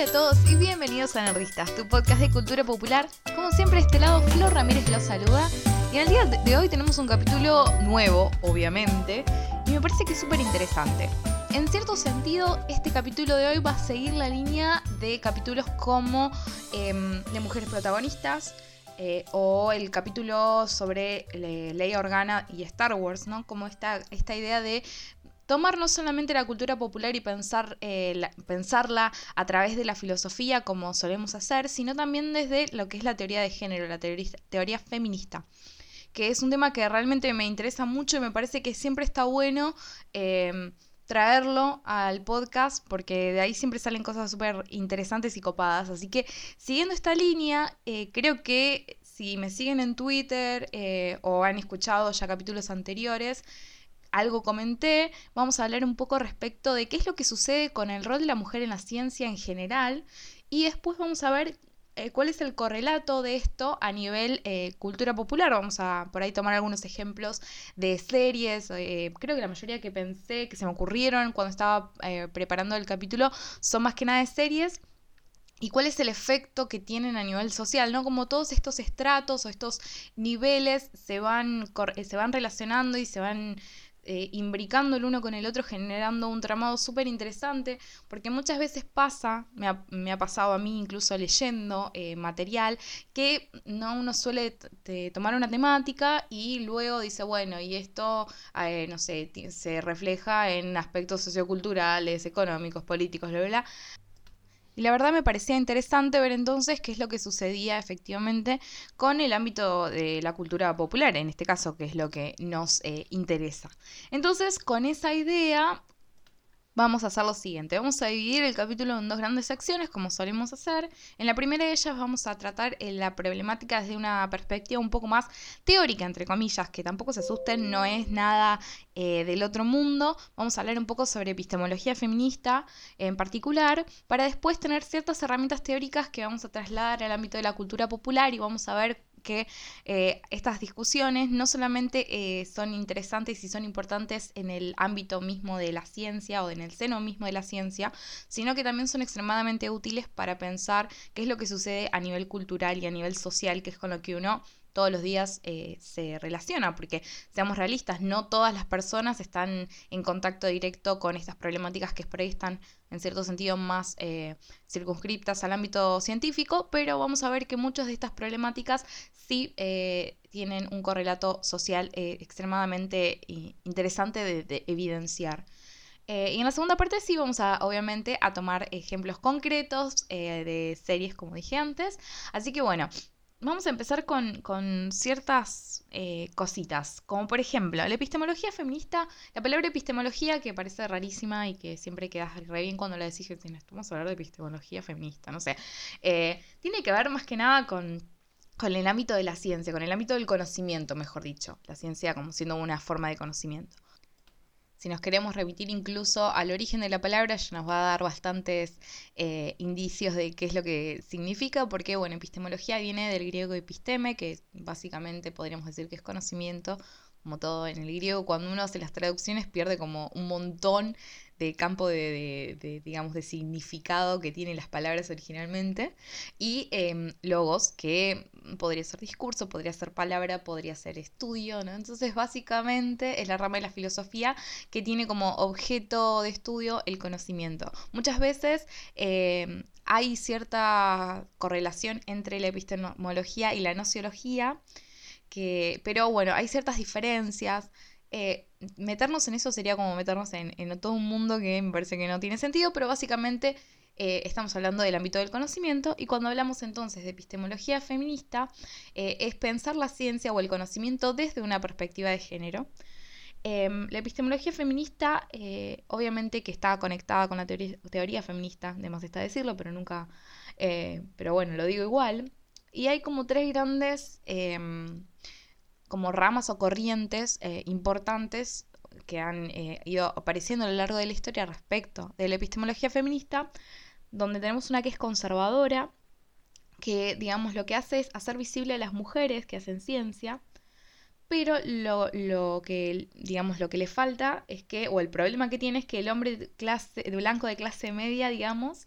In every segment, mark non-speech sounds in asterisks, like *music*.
Hola a todos y bienvenidos a Nerdistas, tu podcast de cultura popular. Como siempre, este lado Flor Ramírez los saluda. Y en el día de hoy tenemos un capítulo nuevo, obviamente, y me parece que es súper interesante. En cierto sentido, este capítulo de hoy va a seguir la línea de capítulos como em, de mujeres protagonistas, eh, o el capítulo sobre Ley Organa y Star Wars, ¿no? Como esta, esta idea de tomar no solamente la cultura popular y pensar, eh, pensarla a través de la filosofía como solemos hacer, sino también desde lo que es la teoría de género, la teoría, feminista que es un tema que realmente me interesa mucho y me parece que siempre está bueno em, traerlo al podcast porque de ahí siempre salen cosas súper interesantes y copadas. Así que siguiendo esta línea, eh, creo que si me siguen en Twitter eh, o han escuchado ya capítulos anteriores, algo comenté, vamos a hablar un poco respecto de qué es lo que sucede con el rol de la mujer en la ciencia en general y después vamos a ver eh, cuál es el correlato de esto a nivel eh, cultura popular. Vamos a por ahí tomar algunos ejemplos de series. Eh, creo que la mayoría que pensé, que se me ocurrieron cuando estaba preparando el capítulo, son más que nada de series y cuál es el efecto que tienen a nivel social, ¿no? Como todos estos estratos o estos niveles se van, se van relacionando y se van eh, imbricando el uno con el otro, generando un tramado súper interesante, porque muchas veces pasa, me ha, pasado a mí incluso leyendo eh, material, que no uno suele tomar una temática y luego dice, bueno, y esto, eh, no sé, se refleja en aspectos socioculturales, económicos, políticos, bla, bla, y la verdad me parecía interesante ver entonces qué es lo que sucedía efectivamente con el ámbito de la cultura popular, en este caso, que es lo que nos eh, interesa. Entonces, con esa idea, vamos a hacer lo siguiente. Vamos a dividir el capítulo en dos grandes secciones, como solemos hacer. En la primera de ellas vamos a tratar eh, la problemática desde una perspectiva un poco más teórica, entre comillas, que tampoco se asusten, no es nada eh, del otro mundo. Vamos a hablar un poco sobre epistemología feminista en particular, para después tener ciertas herramientas teóricas que vamos a trasladar al ámbito de la cultura popular y vamos a ver que eh, estas discusiones no solamente eh, son interesantes y son importantes en el ámbito mismo de la ciencia o en el seno mismo de la ciencia, sino que también son extremadamente útiles para pensar qué es lo que sucede a nivel cultural y a nivel social, que es con lo que uno todos los días eh, se relaciona, porque seamos realistas, no todas las personas están en contacto directo con estas problemáticas que por ahí están en cierto sentido más eh, circunscriptas al ámbito científico, pero vamos a ver que muchas de estas problemáticas sí eh, tienen un correlato social extremadamente interesante de, evidenciar. y en la segunda parte sí vamos a, obviamente, a tomar ejemplos concretos de series, como dije antes. Así que bueno, vamos a empezar con, ciertas eh, cositas, como por ejemplo, la epistemología feminista, la palabra epistemología que parece rarísima y que siempre queda re bien cuando la decís que vamos a hablar de epistemología feminista, no sé, eh, tiene que ver más que nada con, con el ámbito de la ciencia, con el ámbito del conocimiento, mejor dicho, la ciencia como siendo una forma de conocimiento si nos queremos remitir incluso al origen de la palabra, ya nos va a dar bastantes eh, indicios de qué es lo que significa, porque, bueno, epistemología viene del griego episteme, que básicamente podríamos decir que es conocimiento, como todo en el griego, cuando uno hace las traducciones pierde como un montón de campo de, digamos, de significado que tienen las palabras originalmente, y em, logos, que podría ser discurso, podría ser palabra, podría ser estudio, ¿no? Entonces, básicamente es la rama de la filosofía que tiene como objeto de estudio el conocimiento. Muchas veces em, hay cierta correlación entre la epistemología y la nociología, que, pero bueno, hay ciertas diferencias. Eh, meternos en eso sería como meternos en, todo un mundo que me parece que no tiene sentido, pero básicamente eh, estamos hablando del ámbito del conocimiento y cuando hablamos entonces de epistemología feminista eh, es pensar la ciencia o el conocimiento desde una perspectiva de género. Em, la epistemología feminista, obviamente que está conectada con la teoría, teoría feminista, de más está decirlo, pero nunca, pero bueno, lo digo igual. Y hay como tres grandes em, como ramas o corrientes eh, importantes que han eh, ido apareciendo a lo largo de la historia respecto de la epistemología feminista, donde tenemos una que es conservadora, que digamos lo que hace es hacer visible a las mujeres que hacen ciencia, pero lo, lo, que digamos lo que le falta es que, o el problema que tiene es que el hombre clase, blanco de clase media, digamos,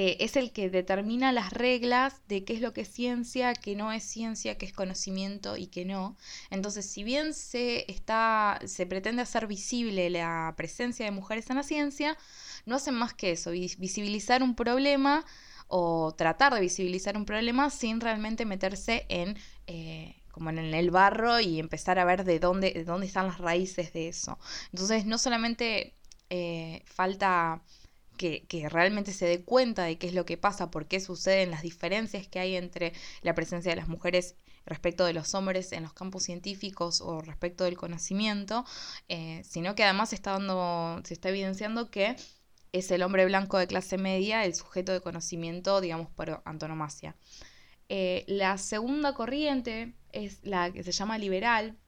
eh, es el que determina las reglas de qué es lo que es ciencia, qué no es ciencia, qué es conocimiento y qué no. Entonces, si bien se, está, se pretende hacer visible la presencia de mujeres en la ciencia, no hacen más que eso, visibilizar un problema o tratar de visibilizar un problema sin realmente meterse en... Eh, como en el barro y empezar a ver de dónde, de dónde están las raíces de eso. Entonces, no solamente eh, falta que, realmente se dé cuenta de qué es lo que pasa, por qué suceden las diferencias que hay entre la presencia de las mujeres respecto de los hombres en los campos científicos o respecto del conocimiento, eh, sino que además está dando, se está evidenciando que es el hombre blanco de clase media el sujeto de conocimiento, digamos, por antonomasia. Eh, la segunda corriente es la que se llama liberal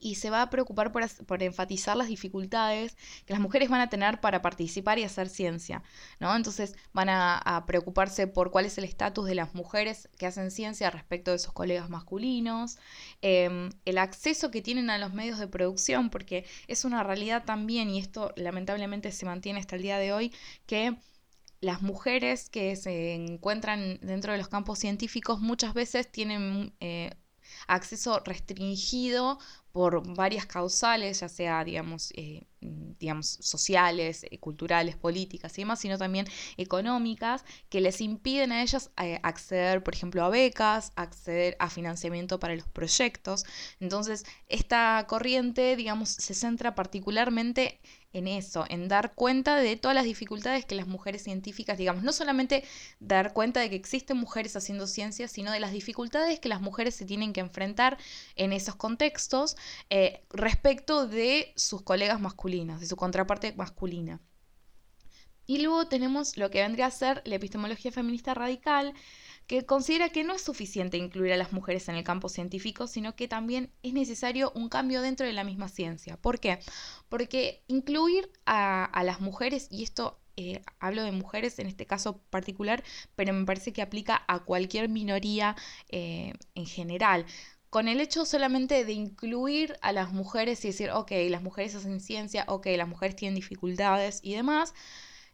y se va a preocupar por, enfatizar las dificultades que las mujeres van a tener para participar y hacer ciencia, ¿no? Entonces van a, preocuparse por cuál es el estatus de las mujeres que hacen ciencia respecto de sus colegas masculinos, em, el acceso que tienen a los medios de producción, porque es una realidad también, y esto lamentablemente se mantiene hasta el día de hoy, que las mujeres que se encuentran dentro de los campos científicos muchas veces tienen eh, acceso restringido por varias causales, ya sea, digamos, eh, digamos sociales, eh, culturales, políticas y demás, sino también económicas, que les impiden a ellas acceder, por ejemplo, a becas, acceder a financiamiento para los proyectos. Entonces, esta corriente, digamos, se centra particularmente en eso, en dar cuenta de todas las dificultades que las mujeres científicas, digamos, no solamente dar cuenta de que existen mujeres haciendo ciencia, sino de las dificultades que las mujeres se tienen que enfrentar en esos contextos eh, respecto de sus colegas masculinos, de su contraparte masculina. Y luego tenemos lo que vendría a ser la epistemología feminista radical, que considera que no es suficiente incluir a las mujeres en el campo científico, sino que también es necesario un cambio dentro de la misma ciencia. ¿Por qué? Porque incluir a, las mujeres, y esto eh, hablo de mujeres en este caso particular, pero me parece que aplica a cualquier minoría eh, en general. Con el hecho solamente de incluir a las mujeres y decir, ok, las mujeres hacen ciencia, ok, las mujeres tienen dificultades y demás,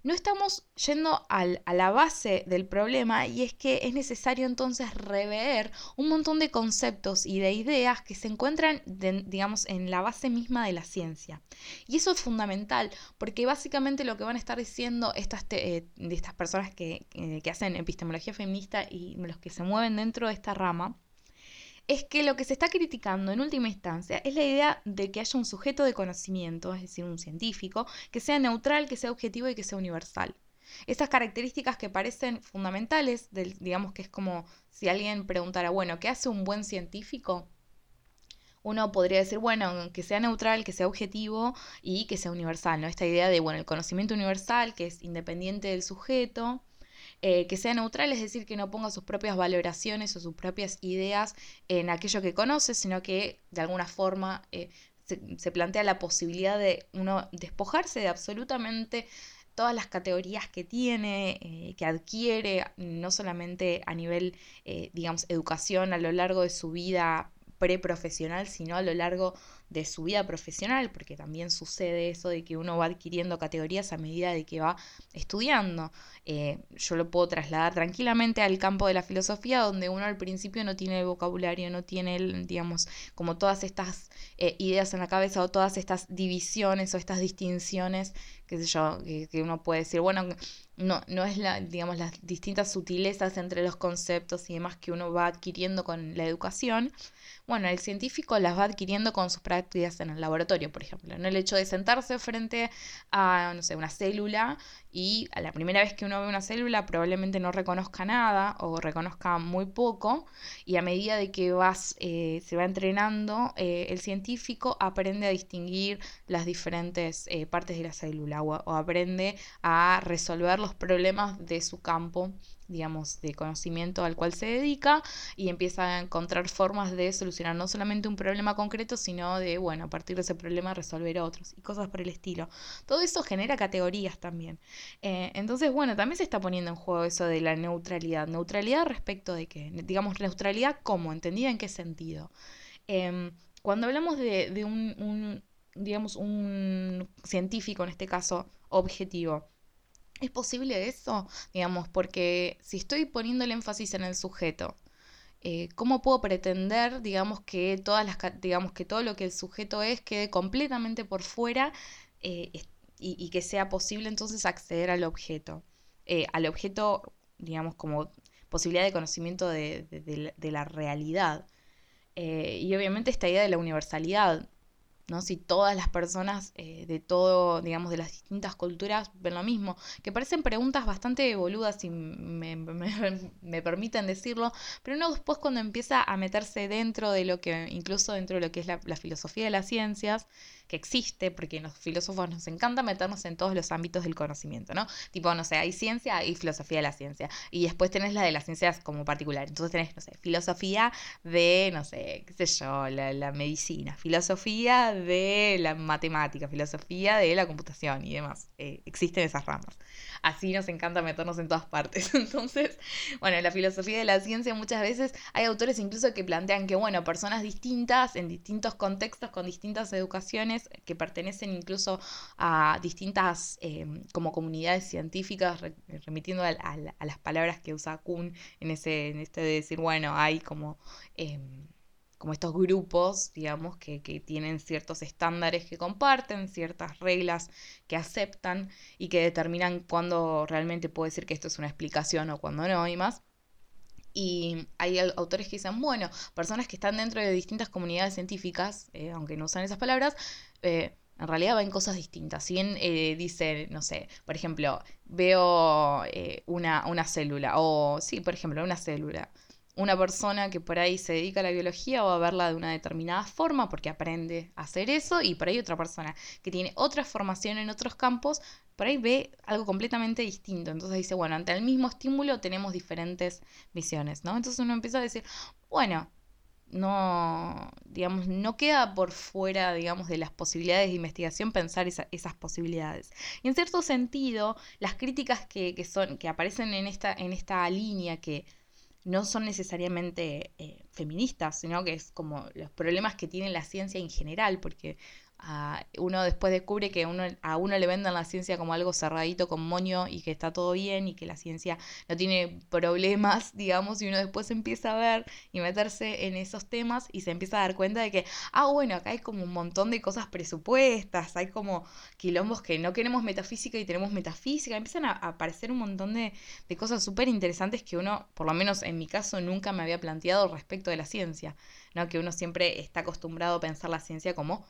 no estamos yendo a la base del problema y es que es necesario entonces rever un montón de conceptos y de ideas que se encuentran, digamos, en la base misma de la ciencia. Y eso es fundamental porque básicamente lo que van a estar diciendo estas, eh, de estas personas que, eh, que hacen epistemología feminista y los que se mueven dentro de esta rama, es que lo que se está criticando en última instancia es la idea de que haya un sujeto de conocimiento, es decir, un científico, que sea neutral, que sea objetivo y que sea universal. Esas características que parecen fundamentales, del, digamos que es como si alguien preguntara, bueno, ¿qué hace un buen científico? Uno podría decir, bueno, que sea neutral, que sea objetivo y que sea universal, ¿no? Esta idea de, bueno, el conocimiento universal, que es independiente del sujeto, eh, que sea neutral, es decir, que no ponga sus propias valoraciones o sus propias ideas en aquello que conoce, sino que de alguna forma eh, se, plantea la posibilidad de uno despojarse de absolutamente todas las categorías que tiene, eh, que adquiere, no solamente a nivel, digamos, educación a lo largo de su vida preprofesional, sino a lo largo de su vida profesional, porque también sucede eso de que uno va adquiriendo categorías a medida de que va estudiando. Eh, yo lo puedo trasladar tranquilamente al campo de la filosofía, donde uno al principio no tiene el vocabulario, no tiene, digamos, como todas estas eh, ideas en la cabeza o todas estas divisiones o estas distinciones, qué yo, que, que uno puede decir, bueno, no, no es la, digamos, las distintas sutilezas entre los conceptos y demás que uno va adquiriendo con la educación. Bueno, el científico las va adquiriendo con sus prácticas en el laboratorio, por ejemplo. ¿no? El hecho de sentarse frente a, no sé, una célula y a la primera vez que uno ve una célula probablemente no reconozca nada o reconozca muy poco y a medida de que vas, eh, se va entrenando, eh, el científico aprende a distinguir las diferentes eh, partes de la célula o aprende a resolver los problemas de su campo digamos, de conocimiento al cual se dedica y empieza a encontrar formas de solucionar no solamente un problema concreto, sino de, bueno, a partir de ese problema resolver otros y cosas por el estilo. Todo eso genera categorías también. Eh, entonces, bueno, también se está poniendo en juego eso de la neutralidad. Neutralidad respecto de qué? Digamos, neutralidad cómo, entendida en qué sentido. Em, cuando hablamos de, de un, digamos, un científico, en este caso, objetivo, ¿Es posible eso? Digamos, porque si estoy poniendo el énfasis en el sujeto, eh, ¿cómo puedo pretender, digamos, que todas las, digamos, que todo lo que el sujeto es quede completamente por fuera eh, y, que sea posible entonces acceder al objeto? Eh, al objeto, digamos, como posibilidad de conocimiento de, la realidad. y obviamente esta idea de la universalidad, ¿no? Si todas las personas eh, de todo, digamos, de las distintas culturas ven lo mismo, que parecen preguntas bastante boludas, si me, me, *laughs* permiten decirlo, pero uno después cuando empieza a meterse dentro de lo que, incluso dentro de lo que es la, la filosofía de las ciencias, que existe, porque los filósofos nos encanta meternos en todos los ámbitos del conocimiento, ¿no? Tipo, no sé, hay ciencia y filosofía de la ciencia, y después tenés la de las ciencias como particular, entonces tenés, no sé, filosofía de, no sé, qué sé yo, la, medicina, filosofía de la matemática, filosofía de la computación y demás, eh, existen esas ramas así nos encanta meternos en todas partes. *laughs* Entonces, bueno, en la filosofía de la ciencia muchas veces hay autores incluso que plantean que, bueno, personas distintas, en distintos contextos, con distintas educaciones, que pertenecen incluso a distintas em, como comunidades científicas, remitiendo a, las palabras que usa Kuhn en, ese, en este de decir, bueno, hay como... Em, como estos grupos, digamos, que, tienen ciertos estándares que comparten, ciertas reglas que aceptan y que determinan cuándo realmente puede decir que esto es una explicación o cuándo no y más. Y hay autores que dicen, bueno, personas que están dentro de distintas comunidades científicas, eh, aunque no usan esas palabras, eh, en realidad ven cosas distintas. Si bien eh, dice, no sé, por ejemplo, veo una, una célula, o sí, por ejemplo, una célula una persona que por ahí se dedica a la biología va a verla de una determinada forma porque aprende a hacer eso y por ahí otra persona que tiene otra formación en otros campos, por ahí ve algo completamente distinto. Entonces dice, bueno, ante el mismo estímulo tenemos diferentes visiones, ¿no? Entonces uno empieza a decir, bueno, no, digamos, no queda por fuera, digamos, de las posibilidades de investigación pensar esas posibilidades. Y en cierto sentido, las críticas que, que, son, que aparecen en esta, en esta línea que no son necesariamente eh, feministas, sino que es como los problemas que tiene la ciencia en general, porque uno después descubre que uno, a uno le venden la ciencia como algo cerradito con moño y que está todo bien y que la ciencia no tiene problemas, *laughs* digamos, y uno después empieza a ver y meterse en esos temas y se empieza a dar cuenta de que, ah, bueno, acá hay como un montón de cosas presupuestas, hay como quilombos que no queremos metafísica y tenemos metafísica, empiezan a, aparecer un montón de, de cosas súper interesantes que uno, por lo menos en mi caso, nunca me había planteado respecto de la ciencia, ¿no? Que uno siempre está acostumbrado a pensar la ciencia como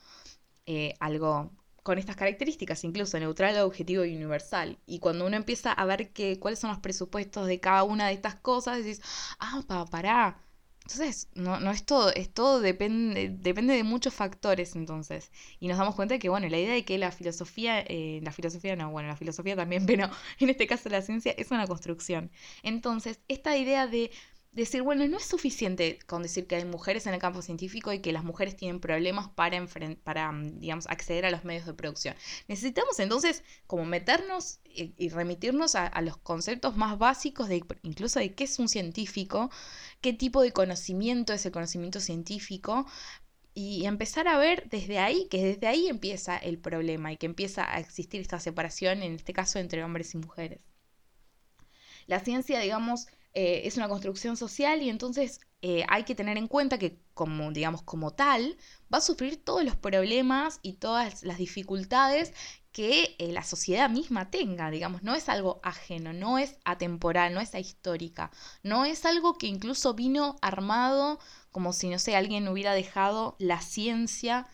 eh, algo con estas características, incluso neutral, objetivo y universal. Y cuando uno empieza a ver que, cuáles son los presupuestos de cada una de estas cosas, decís, ah, pa, pará. Entonces, no, no es todo, es todo depende, depende de muchos factores entonces. Y nos damos cuenta que, bueno, la idea de que la filosofía, eh, la filosofía no, bueno, la filosofía también, *laughs* pero en este caso la ciencia es una construcción. Entonces, esta idea de decir, bueno, no es suficiente con decir que hay mujeres en el campo científico y que las mujeres tienen problemas para, para mm, digamos, acceder a los medios de producción. Necesitamos entonces como meternos y, remitirnos a, los conceptos más básicos de incluso de qué es un científico, qué tipo de conocimiento es el conocimiento científico, y empezar a ver desde ahí, que desde ahí empieza el problema y que empieza a existir esta separación, en este caso entre hombres y mujeres. La ciencia, digamos, eh, es una construcción social y entonces eh, hay que tener en cuenta que como, digamos, como tal, va a sufrir todos los problemas y todas las dificultades que eh, la sociedad misma tenga, digamos, no es algo ajeno, no es atemporal, no es ahistórica, no es algo que incluso vino armado como si, no sé, alguien hubiera dejado la ciencia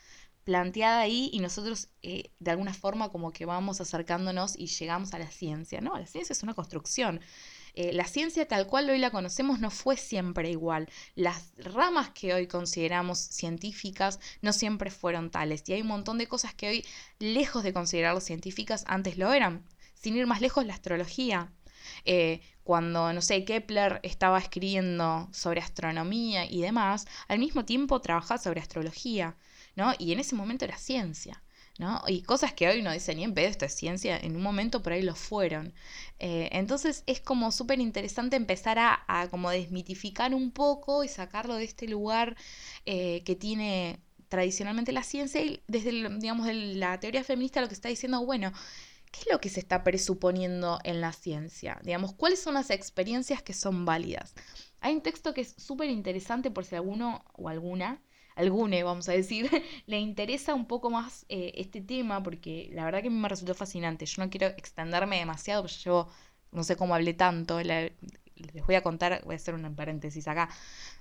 planteada ahí y nosotros de alguna forma como que vamos acercándonos y llegamos a la ciencia, ¿no? La ciencia es una construcción. Eh, la ciencia tal cual hoy la conocemos no fue siempre igual. Las ramas que hoy consideramos científicas no siempre fueron tales. Y hay un montón de cosas que hoy, lejos de considerarlas científicas, antes lo eran. Sin ir más lejos, la astrología. Eh, cuando, no sé, Kepler estaba escribiendo sobre astronomía y demás, al mismo tiempo trabajaba sobre astrología, ¿no? Y en ese momento era ciencia. ¿No? Y cosas que hoy no dicen ni en pedo, esto es ciencia, en un momento por ahí lo fueron. Eh, entonces es como súper interesante empezar a, como desmitificar un poco y sacarlo de este lugar eh, que tiene tradicionalmente la ciencia y desde, digamos, la teoría feminista lo que está diciendo, bueno, ¿qué es lo que se está presuponiendo en la ciencia? Digamos, ¿cuáles son las experiencias que son válidas? Hay un texto que es súper interesante por si alguno o alguna, algune, vamos a decir, *laughs* le interesa un poco más eh, este tema, porque la verdad que a mí me resultó fascinante. Yo no quiero extenderme demasiado, porque yo llevo, no sé cómo hablé tanto, les voy a contar, voy a hacer un paréntesis acá.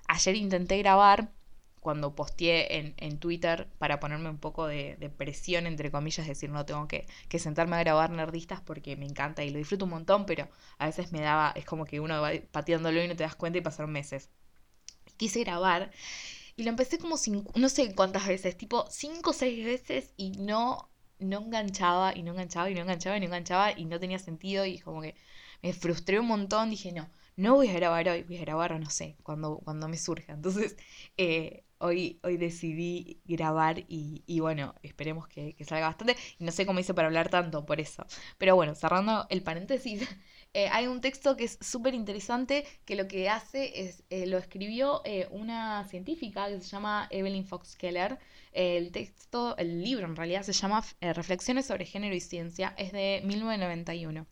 Ayer intenté grabar cuando posteé en, en, Twitter para ponerme un poco de, presión, entre comillas, decir, no tengo que, que, sentarme a grabar nerdistas porque me encanta y lo disfruto un montón, pero a veces me daba, es como que uno va pateándolo y no te das cuenta y pasaron meses. Quise grabar y lo empecé como cinco, no sé cuántas veces, tipo cinco o seis veces y no, no enganchaba y no enganchaba y no enganchaba y no enganchaba y no tenía sentido y como que me frustré un montón, dije no. No voy a grabar hoy, voy a grabar, no sé, cuando, cuando me surja. Entonces, eh, hoy, hoy decidí grabar y, bueno, esperemos que, salga bastante. Y no sé cómo hice para hablar tanto por eso. Pero bueno, cerrando el paréntesis, eh, hay un texto que es súper interesante que lo que hace es, eh, lo escribió eh, una científica que se llama Evelyn Fox Keller. el texto, el libro en realidad se llama Reflexiones sobre género y ciencia, es de 1991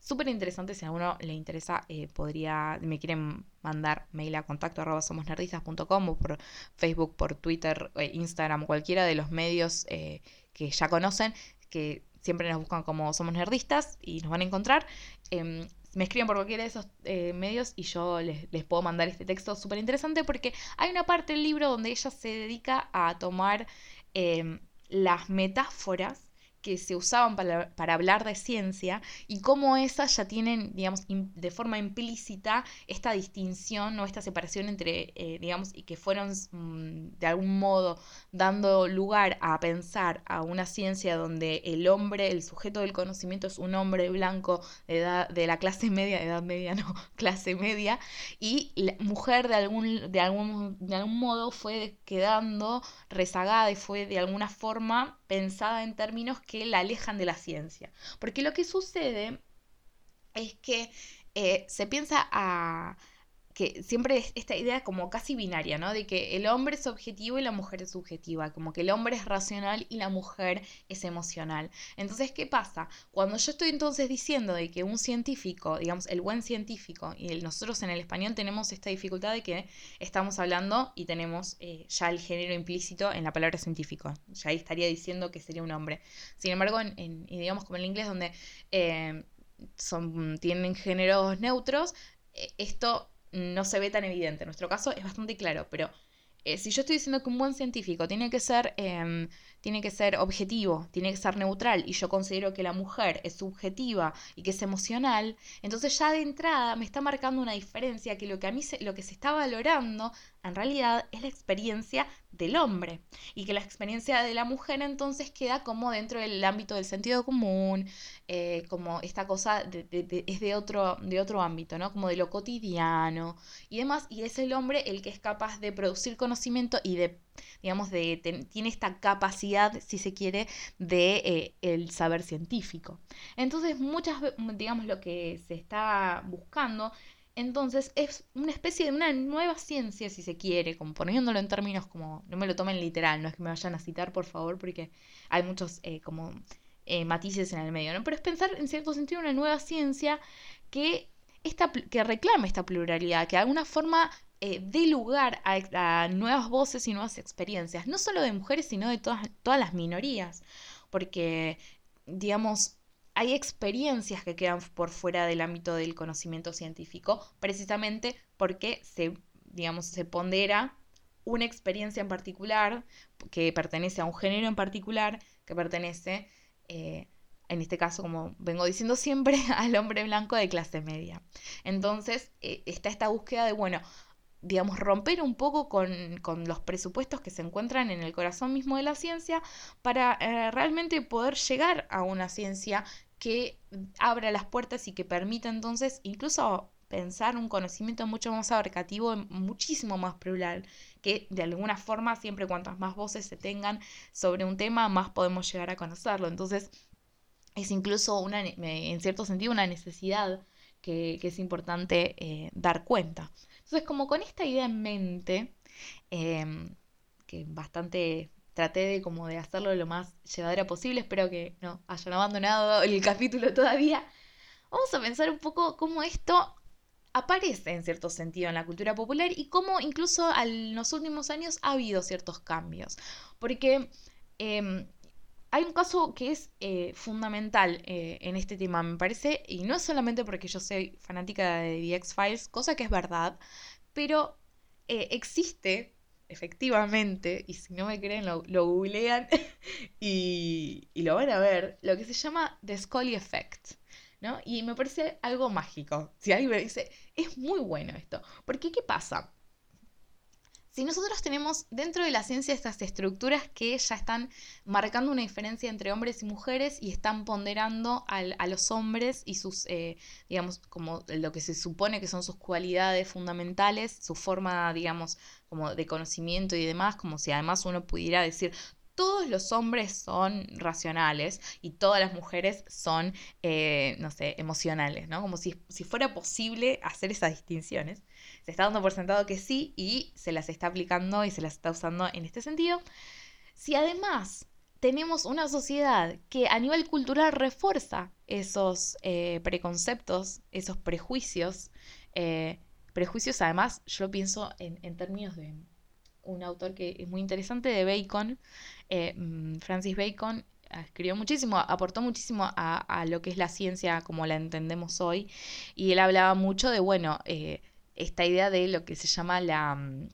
súper interesante. Si a uno le interesa, podría, me quieren mandar mail a contacto arroba o por Facebook, por Twitter, Instagram, cualquiera de los medios que ya conocen, que siempre nos buscan como Somos Nerdistas y nos van a encontrar. Em, me escriben por cualquiera de esos medios y yo les, les, puedo mandar este texto súper interesante porque hay una parte del libro donde ella se dedica a tomar em, las metáforas que se usaban para, hablar de ciencia y cómo esas ya tienen, digamos, de forma implícita esta distinción o esta separación entre, eh, digamos, y que fueron mm, de algún modo dando lugar a pensar a una ciencia donde el hombre, el sujeto del conocimiento es un hombre blanco de, edad, de la clase media, edad media *laughs* no, clase media, y la mujer de algún, de algún, de algún modo fue quedando rezagada y fue de alguna forma pensada en términos que la alejan de la ciencia. Porque lo que sucede es que eh, se piensa a, que siempre es esta idea como casi binaria, ¿no? De que el hombre es objetivo y la mujer es subjetiva, como que el hombre es racional y la mujer es emocional. Entonces, ¿qué pasa? Cuando yo estoy entonces diciendo de que un científico, digamos, el buen científico, y nosotros en el español tenemos esta dificultad de que estamos hablando y tenemos eh, ya el género implícito en la palabra científico, ya ahí estaría diciendo que sería un hombre. Sin embargo, en, digamos como en el inglés donde... Eh, son, tienen géneros neutros, eh, esto no se ve tan evidente. En nuestro caso es bastante claro, pero eh, si yo estoy diciendo que un buen científico tiene que ser em, tiene que ser objetivo, tiene que ser neutral, y yo considero que la mujer es subjetiva y que es emocional, entonces ya de entrada me está marcando una diferencia que lo que a mí se, lo que se está valorando en realidad es la experiencia del hombre y que la experiencia de la mujer entonces queda como dentro del ámbito del sentido común, eh, como esta cosa es de otro, de otro ámbito, ¿no? Como de lo cotidiano y demás, y es el hombre el que es capaz de producir conocimiento y de digamos, de, tiene esta capacidad, si se quiere, de eh, el saber científico. Entonces, muchas, digamos, lo que se está buscando entonces es una especie de una nueva ciencia, si se quiere, como poniéndolo en términos como, no me lo tomen literal, no es que me vayan a citar, por favor, porque hay muchos eh, como eh, matices en el medio, ¿no? Pero es pensar en cierto sentido una nueva ciencia que, esta, que reclame esta pluralidad, que de alguna forma eh, dé lugar a, nuevas voces y nuevas experiencias, no solo de mujeres, sino de todas, todas las minorías, porque, digamos, hay experiencias que quedan por fuera del ámbito del conocimiento científico, precisamente porque se, digamos, se pondera una experiencia en particular que pertenece a un género en particular, que pertenece, eh, en este caso, como vengo diciendo siempre, *laughs* al hombre blanco de clase media. Entonces, eh, está esta búsqueda de, bueno, digamos, romper un poco con, con, los presupuestos que se encuentran en el corazón mismo de la ciencia para eh, realmente poder llegar a una ciencia que abra las puertas y que permita entonces incluso pensar un conocimiento mucho más abarcativo, muchísimo más plural, que de alguna forma siempre cuantas más voces se tengan sobre un tema, más podemos llegar a conocerlo. Entonces, es incluso una, en cierto sentido una necesidad que, es importante eh, dar cuenta. Entonces, como con esta idea en mente, em, que bastante traté de como de hacerlo lo más llevadera posible. Espero que no hayan abandonado el *laughs* capítulo todavía. Vamos a pensar un poco cómo esto aparece en cierto sentido en la cultura popular y cómo incluso en los últimos años ha habido ciertos cambios. Porque em, hay un caso que es eh, fundamental eh, en este tema, me parece, y no es solamente porque yo soy fanática de The X-Files, cosa que es verdad, pero eh, existe efectivamente, y si no me creen, lo, googlean *laughs* y, y, lo van a ver, lo que se llama The Scully Effect. ¿no? Y me parece algo mágico. Si alguien me dice, es muy bueno esto. Porque, ¿qué pasa? Si nosotros tenemos dentro de la ciencia estas estructuras que ya están marcando una diferencia entre hombres y mujeres y están ponderando a los hombres y sus, eh, digamos, como lo que se supone que son sus cualidades fundamentales, su forma, digamos, como de conocimiento y demás, como si además uno pudiera decir, todos los hombres son racionales y todas las mujeres son, eh, no sé, emocionales, ¿no? Como si, si, fuera posible hacer esas distinciones. Se está dando por sentado que sí y se las está aplicando y se las está usando en este sentido. Si además tenemos una sociedad que a nivel cultural refuerza esos eh, preconceptos, esos prejuicios, eh, prejuicios además, yo pienso en, en términos de un autor que es muy interesante de Bacon, eh, mm, Francis Bacon, escribió muchísimo, aportó muchísimo a, lo que es la ciencia como la entendemos hoy, y él hablaba mucho de, bueno, esta idea de lo que se llama la mm,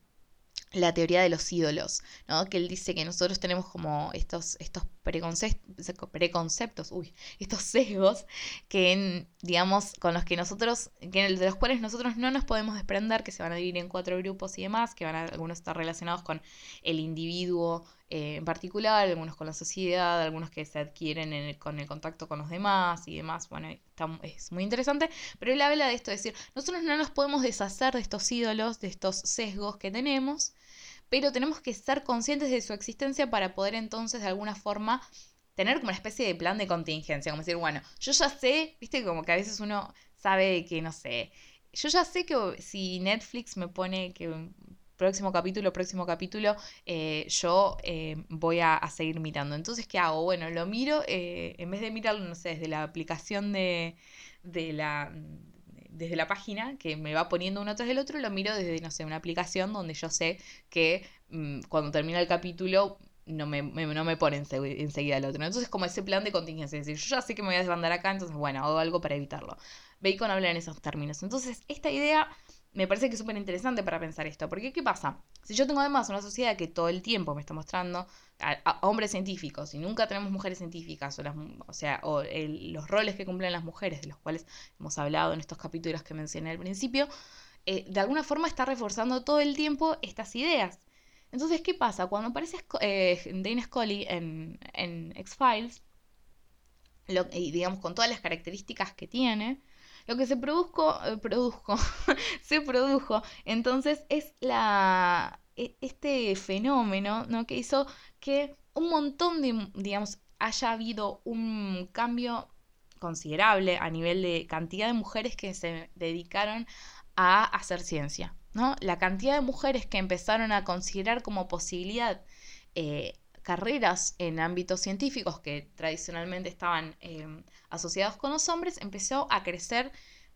la teoría de los ídolos, ¿no? Que él dice que nosotros tenemos como estos, estos preconceptos, uy, estos sesgos que, digamos, con los que nosotros, que de los cuales nosotros no nos podemos desprender, que se van a dividir en cuatro grupos y demás, que van a algunos estar relacionados con el individuo eh, en particular, algunos con la sociedad, algunos que se adquieren con el contacto con los demás y demás. Bueno, es muy interesante, pero él habla de esto, es decir, nosotros no nos podemos deshacer de estos ídolos, de estos sesgos que tenemos, pero tenemos que ser conscientes de su existencia para poder entonces de alguna forma tener como una especie de plan de contingencia, como decir, bueno, yo ya sé, viste, como que a veces uno sabe que, no sé, yo ya sé que si Netflix me pone que próximo capítulo, próximo capítulo, eh, yo eh, voy a, seguir mirando. Entonces, ¿qué hago? Bueno, lo miro, eh, en vez de mirarlo, no sé, desde la aplicación de, de la desde la página que me va poniendo uno tras del otro, lo miro desde, no sé, una aplicación donde yo sé que mm, cuando termina el capítulo no me, no me pone enseguida el otro. Entonces, como ese plan de contingencia, es decir, yo ya sé que me voy a desbandar acá, entonces, bueno, hago algo para evitarlo. Bacon habla en esos términos. Entonces, esta idea me parece que es súper interesante para pensar esto, porque ¿qué pasa? Si yo tengo además una sociedad que todo el tiempo me está mostrando a, hombres científicos y nunca tenemos mujeres científicas, o, sea, o los roles que cumplen las mujeres, de los cuales hemos hablado en estos capítulos que mencioné al principio, eh, de alguna forma está reforzando todo el tiempo estas ideas. Entonces, ¿qué pasa? Cuando aparece eh, Dana Scully en, en X-Files, y digamos con todas las características que tiene, lo que se produjo, eh, produjo *laughs* se produjo, entonces es la, e, este fenómeno ¿no? que hizo que un montón de, digamos, haya habido un cambio considerable a nivel de cantidad de mujeres que se dedicaron a hacer ciencia, ¿no? La cantidad de mujeres que empezaron a considerar como posibilidad eh, carreras en ámbitos científicos que tradicionalmente estaban em, asociados con los hombres empezó a crecer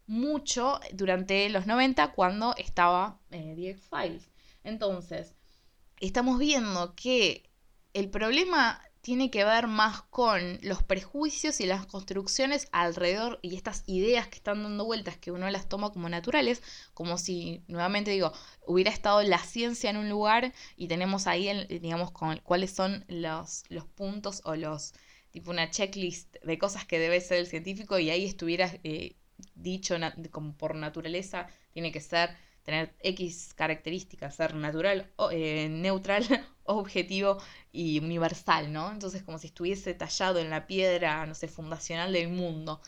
mucho durante los 90 cuando estaba eh, The X-Files. Entonces, estamos viendo que el problema tiene que ver más con los prejuicios y las construcciones alrededor y estas ideas que están dando vueltas que uno las toma como naturales, como si, nuevamente digo, hubiera estado la ciencia en un lugar y tenemos ahí, digamos, con, cuáles son los, los puntos o los, tipo una checklist de cosas que debe ser el científico y ahí estuviera eh, dicho como por naturaleza, tiene que ser tener X características, ser natural, eh, neutral, *laughs* objetivo y universal, ¿no? Entonces como si estuviese tallado en la piedra, no sé, fundacional del mundo.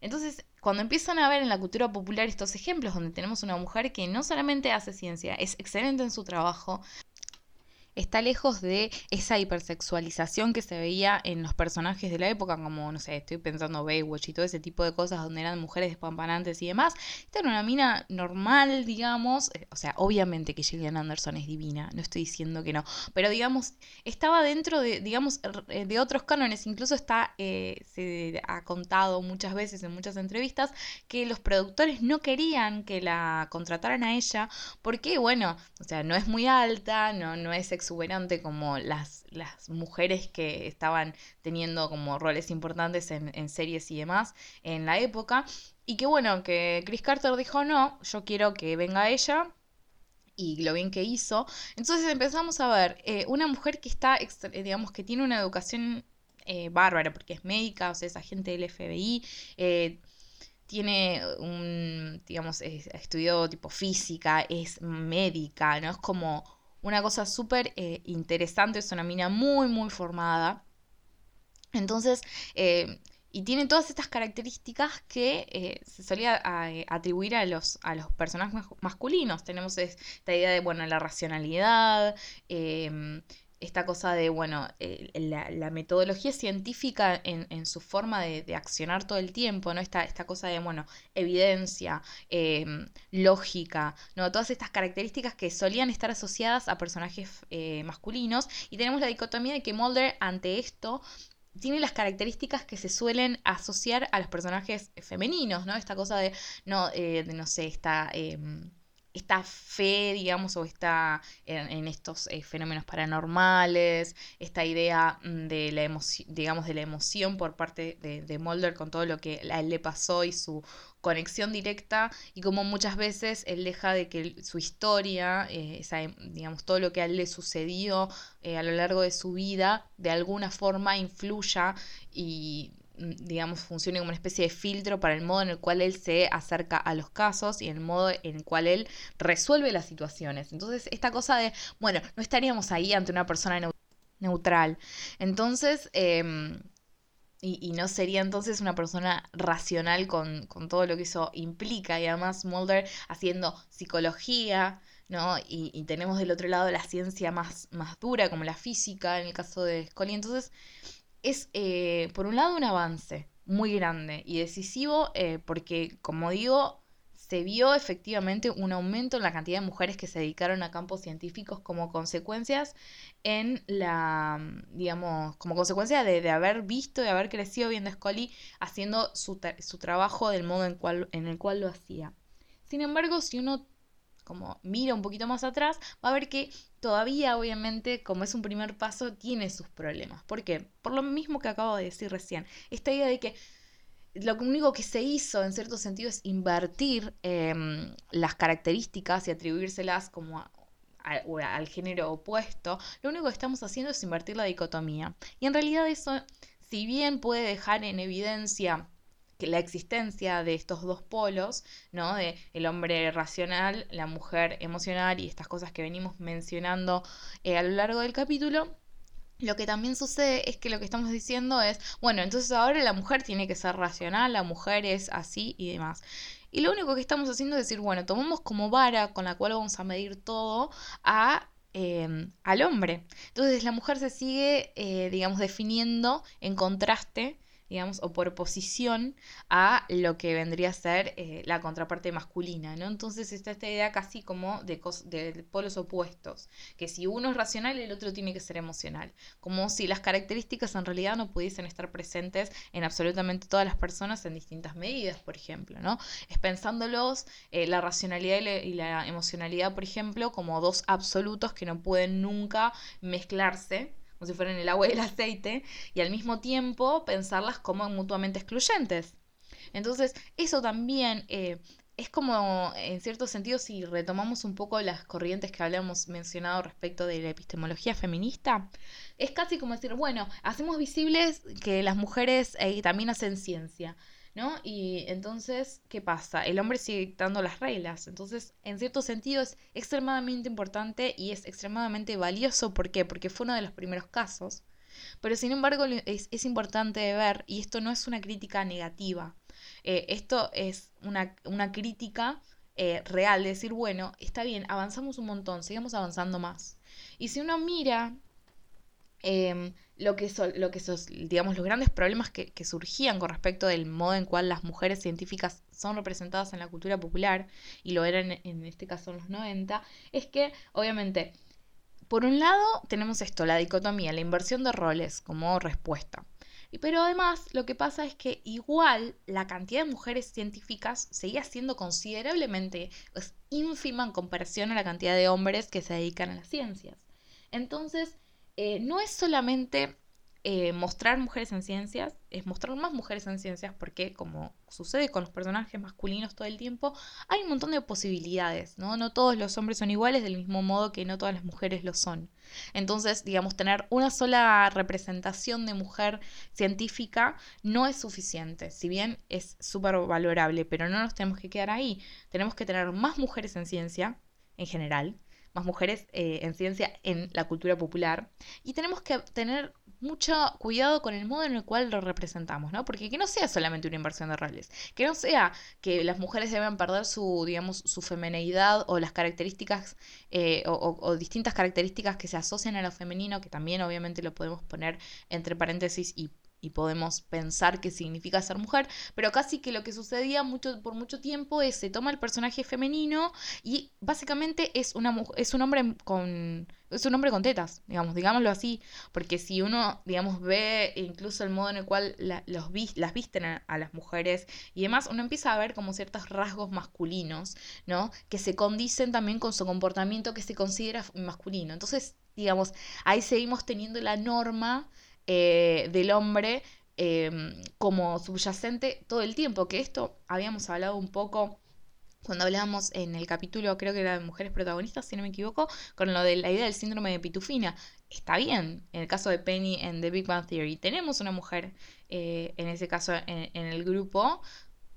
Entonces, cuando empiezan a ver en la cultura popular estos ejemplos donde tenemos una mujer que no solamente hace ciencia, es excelente en su trabajo, está lejos de esa hipersexualización que se veía en los personajes de la época, como, no sé, estoy pensando Baywatch y todo ese tipo de cosas donde eran mujeres despampanantes y demás. Esta era una mina normal, digamos. Eh, o sea, obviamente que Gillian Anderson es divina, no estoy diciendo que no. Pero, digamos, estaba dentro de, digamos, eh, de otros cánones. Incluso está, eh, se ha contado muchas veces en muchas entrevistas que los productores no querían que la contrataran a ella porque, bueno, o sea, no es muy alta, no, no es exuberante como las, las mujeres que estaban teniendo como roles importantes en, series y demás en la época. Y que bueno, que Chris Carter dijo, no, yo quiero que venga ella y lo bien que hizo. Entonces empezamos a ver eh, una mujer que está, eh, digamos, que tiene una educación eh, bárbara, porque es médica, o sea, es agente del FBI, tiene un, digamos, estudió tipo física, es médica, ¿no? Es como una cosa súper interesante, es una mina muy, muy formada. Entonces, y tiene todas estas características que eh, se solía eh, atribuir a los, a los personajes masculinos. Tenemos esta idea de, bueno, la racionalidad, esta cosa de, bueno, la, metodología científica en, su forma de, accionar todo el tiempo, ¿no? Esta, esta cosa de, bueno, evidencia, em, lógica, ¿no? Todas estas características que solían estar asociadas a personajes eh, masculinos. Y tenemos la dicotomía de que Mulder, ante esto, tiene las características que se suelen asociar a los personajes femeninos, ¿no? Esta cosa de, no, eh, de, no sé, esta, em, esta fe, digamos, o esta en, estos eh, fenómenos paranormales, esta idea mm, de la emoción, digamos, de la emoción por parte de, de Mulder con todo lo que a él le pasó y su conexión directa y como muchas veces él deja de que su historia, eh, digamos, todo lo que a él le sucedió eh, a lo largo de su vida, de alguna forma influya y digamos, funcione como una especie de filtro para el modo en el cual él se acerca a los casos y el modo en el cual él resuelve las situaciones. Entonces, esta cosa de, bueno, no estaríamos ahí ante una persona neutral. Entonces, em, y, no sería entonces una persona racional con, todo lo que eso implica. Y además Mulder haciendo psicología, ¿no? Y, tenemos del otro lado la ciencia más, más dura, como la física, en el caso de Scully. Entonces, es eh, por un lado un avance muy grande y decisivo, eh, porque, como digo, se vio efectivamente un aumento en la cantidad de mujeres que se dedicaron a campos científicos como consecuencias en la, digamos, como consecuencia de, haber visto y haber crecido viendo Scully haciendo su, trabajo del modo en, cual, en el cual lo hacía. Sin embargo, si uno como mira un poquito más atrás, va a ver que todavía, obviamente, como es un primer paso, tiene sus problemas. ¿Por qué? Por lo mismo que acabo de decir recién. Esta idea de que lo único que se hizo en cierto sentido es invertir em, las características y atribuírselas como al género opuesto, lo único que estamos haciendo es invertir la dicotomía. Y en realidad eso, si bien puede dejar en evidencia la existencia de estos dos polos, ¿no? De el hombre racional, la mujer emocional y estas cosas que venimos mencionando eh, a lo largo del capítulo, lo que también sucede es que lo que estamos diciendo es, bueno, entonces ahora la mujer tiene que ser racional, la mujer es así y demás. Y lo único que estamos haciendo es decir, bueno, tomamos como vara con la cual vamos a medir todo a em, al hombre. Entonces la mujer se sigue, eh, digamos, definiendo en contraste digamos, o por oposición a lo que vendría a ser eh, la contraparte masculina, ¿no? Entonces está esta idea casi como de, de, polos opuestos, que si uno es racional, el otro tiene que ser emocional, como si las características en realidad no pudiesen estar presentes en absolutamente todas las personas en distintas medidas, por ejemplo, ¿no? Es pensándolos eh, la racionalidad y la emocionalidad, por ejemplo, como dos absolutos que no pueden nunca mezclarse como si fueran el agua y el aceite, y al mismo tiempo pensarlas como mutuamente excluyentes. Entonces, eso también eh, es como, en cierto sentido, si retomamos un poco las corrientes que habíamos mencionado respecto de la epistemología feminista, es casi como decir, bueno, hacemos visibles que las mujeres eh, también hacen ciencia. ¿No? Y entonces, ¿qué pasa? El hombre sigue dictando las reglas. Entonces, en cierto sentido, es extremadamente importante y es extremadamente valioso. ¿Por qué? Porque fue uno de los primeros casos. Pero sin embargo, es, importante ver, y esto no es una crítica negativa, eh, esto es una, crítica eh, real, de decir, bueno, está bien, avanzamos un montón, sigamos avanzando más. Y si uno mira em, lo que son, lo que son, digamos, los grandes problemas que, surgían con respecto del modo en cual las mujeres científicas son representadas en la cultura popular, y lo eran en este caso en los 90, es que, obviamente, por un lado tenemos esto, la dicotomía, la inversión de roles como respuesta. Pero además lo que pasa es que igual la cantidad de mujeres científicas seguía siendo considerablemente pues, ínfima en comparación a la cantidad de hombres que se dedican a las ciencias. Entonces, eh, no es solamente eh, mostrar mujeres en ciencias, es mostrar más mujeres en ciencias porque como sucede con los personajes masculinos todo el tiempo, hay un montón de posibilidades, ¿no? No todos los hombres son iguales del mismo modo que no todas las mujeres lo son. Entonces, digamos, tener una sola representación de mujer científica no es suficiente, si bien es súper valorable, pero no nos tenemos que quedar ahí, tenemos que tener más mujeres en ciencia en general, más mujeres eh, en ciencia en la cultura popular. Y tenemos que tener mucho cuidado con el modo en el cual lo representamos, ¿no? Porque que no sea solamente una inversión de roles, que no sea que las mujeres deben perder su, digamos, su femeneidad o las características eh, o, distintas características que se asocian a lo femenino, que también obviamente lo podemos poner entre paréntesis y y podemos pensar qué significa ser mujer, pero casi que lo que sucedía mucho, por mucho tiempo es se toma el personaje femenino y básicamente es, una, es un hombre con es un hombre con tetas, digamos, digámoslo así, porque si uno, digamos, ve incluso el modo en el cual las visten a, a, las mujeres y demás, uno empieza a ver como ciertos rasgos masculinos, ¿no? Que se condicen también con su comportamiento que se considera masculino. Entonces, digamos, ahí seguimos teniendo la norma eh, del hombre em, como subyacente todo el tiempo, que esto habíamos hablado un poco cuando hablábamos en el capítulo, creo que era de mujeres protagonistas, si no me equivoco, con lo de la idea del síndrome de pitufina. Está bien, en el caso de Penny en The Big Bang Theory, tenemos una mujer, eh, en ese caso en, en, el grupo,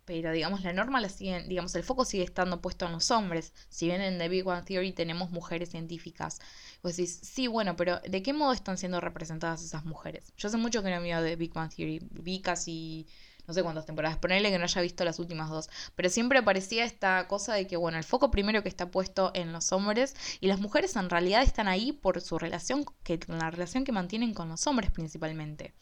pero digamos la norma la siguen, digamos el foco sigue estando puesto en los hombres. Si bien en The Big One Theory tenemos mujeres científicas, pues decís, sí, bueno, pero ¿de qué modo están siendo representadas esas mujeres? Yo hace mucho que no miro The Big One Theory, vi casi no sé cuántas temporadas, ponerle que no haya visto las últimas dos, pero siempre aparecía esta cosa de que, bueno, el foco primero que está puesto en los hombres y las mujeres en realidad están ahí por su relación, que la relación que mantienen con los hombres principalmente.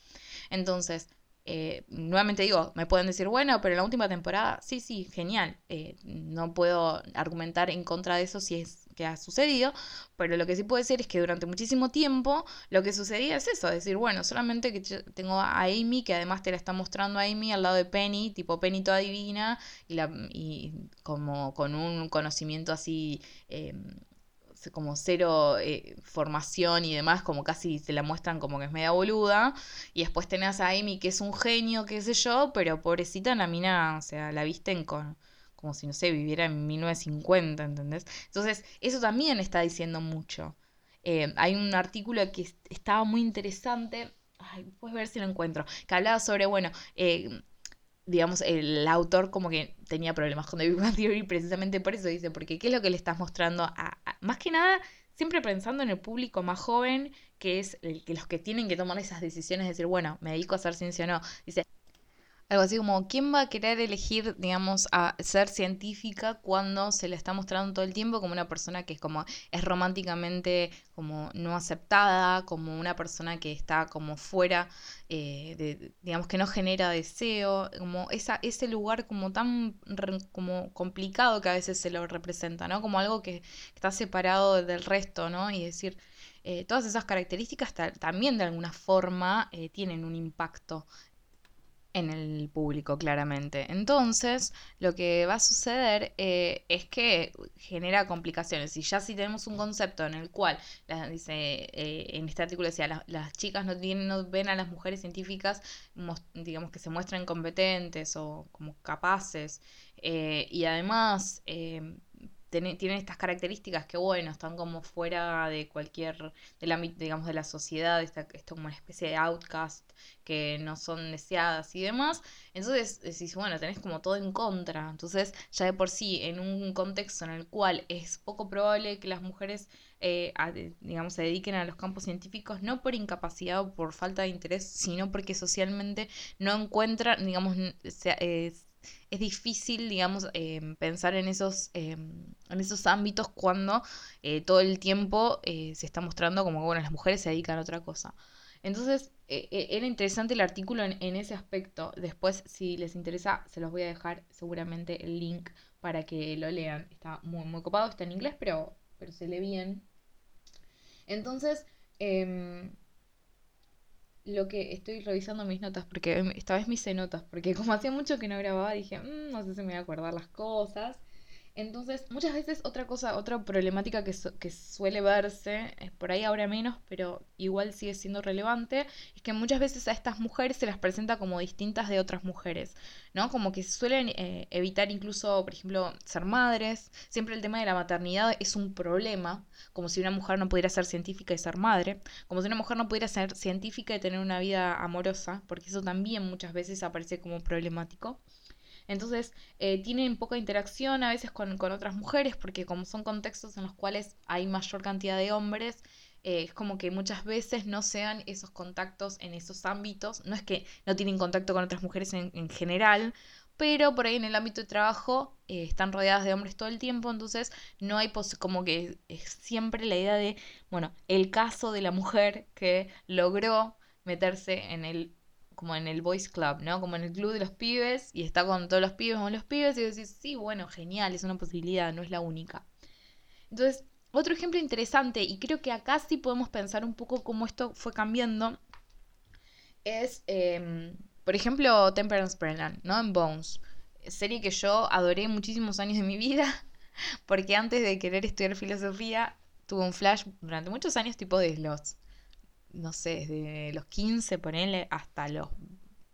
Entonces, eh, nuevamente digo, me pueden decir, bueno, pero en la última temporada, sí, sí, genial. Eh, no puedo argumentar en contra de eso si es que ha sucedido, pero lo que sí puedo decir es que durante muchísimo tiempo lo que sucedía es eso, decir, bueno, solamente que tengo a Amy, que además te la está mostrando a Amy al lado de Penny, tipo Penny toda divina, y, la, y como con un conocimiento así... Eh, como cero eh, formación y demás, como casi se la muestran como que es media boluda. Y después tenés a Amy que es un genio, qué sé yo, pero pobrecita la mina, o sea, la visten con, como si, no sé, viviera en 1950, ¿entendés? Entonces, eso también está diciendo mucho. Eh, hay un artículo que estaba muy interesante, ay, puedes ver si lo encuentro, que hablaba sobre, bueno, eh, digamos, el autor como que tenía problemas con The Big Bang Theory precisamente por eso dice, porque ¿qué es lo que le estás mostrando? A, más que nada, siempre pensando en el público más joven, que es el, que los que tienen que tomar esas decisiones, de decir, bueno, me dedico a hacer ciencia o no. Dice, algo así como, ¿quién va a querer elegir, digamos, a ser científica cuando se le está mostrando todo el tiempo como una persona que es como, es románticamente como no aceptada, como una persona que está como fuera, eh, digamos, que no genera deseo, como esa, ese lugar como tan como complicado que a veces se lo representa, ¿no? Como algo que está separado del resto, ¿no? Y decir, eh, todas esas características también de alguna forma eh, tienen un impacto en el público, claramente. Entonces, lo que va a suceder eh, es que genera complicaciones. Y ya si tenemos un concepto en el cual, dice, eh, en este artículo decía, las, chicas no, tienen, no ven a las mujeres científicas, digamos, que se muestran competentes o como capaces. Eh, y además tienen, estas características que, bueno, están como fuera de cualquier, del ámbito, digamos, de la sociedad, está, esto como una especie de outcast, que no son deseadas y demás. Entonces decís, bueno, tenés como todo en contra. Entonces, ya de por sí, en un contexto en el cual es poco probable que las mujeres, eh, digamos, se dediquen a los campos científicos, no por incapacidad o por falta de interés, sino porque socialmente no encuentran, digamos, se, es difícil, digamos, em, pensar en esos, em, en esos ámbitos cuando eh, todo el tiempo eh, se está mostrando como que, bueno, las mujeres se dedican a otra cosa. Entonces, e, e, era interesante el artículo en, en, ese aspecto. Después, si les interesa, se los voy a dejar seguramente el link para que lo lean. Está muy, muy copado, está en inglés, pero, pero se lee bien. Entonces, eh, lo que estoy revisando mis notas, porque esta vez me hice notas, porque como hacía mucho que no grababa, dije, mm, no sé si me voy a acordar las cosas. Entonces, muchas veces otra cosa, otra problemática que, que suele verse, es por ahí ahora menos, pero igual sigue siendo relevante, es que muchas veces a estas mujeres se las presenta como distintas de otras mujeres, ¿no? Como que suelen eh, evitar incluso, por ejemplo, ser madres. Siempre el tema de la maternidad es un problema, como si una mujer no pudiera ser científica y ser madre, como si una mujer no pudiera ser científica y tener una vida amorosa, porque eso también muchas veces aparece como problemático. Entonces, eh, tienen poca interacción a veces con, otras mujeres, porque como son contextos en los cuales hay mayor cantidad de hombres, eh, es como que muchas veces no sean esos contactos en esos ámbitos. No es que no tienen contacto con otras mujeres en, general, pero por ahí en el ámbito de trabajo eh, están rodeadas de hombres todo el tiempo, entonces no hay como que es siempre la idea de, bueno, el caso de la mujer que logró meterse en el como en el Boys Club, ¿no? Como en el club de los pibes y está con todos los pibes, con los pibes y decís, sí, bueno, genial, es una posibilidad, no es la única. Entonces, otro ejemplo interesante, y creo que acá sí podemos pensar un poco cómo esto fue cambiando, es, em, por ejemplo, Temperance Brennan, ¿no? En Bones. Serie que yo adoré muchísimos años de mi vida, *laughs* porque antes de querer estudiar filosofía, tuve un flash durante muchos años tipo de los no sé, desde los 15, ponele, hasta los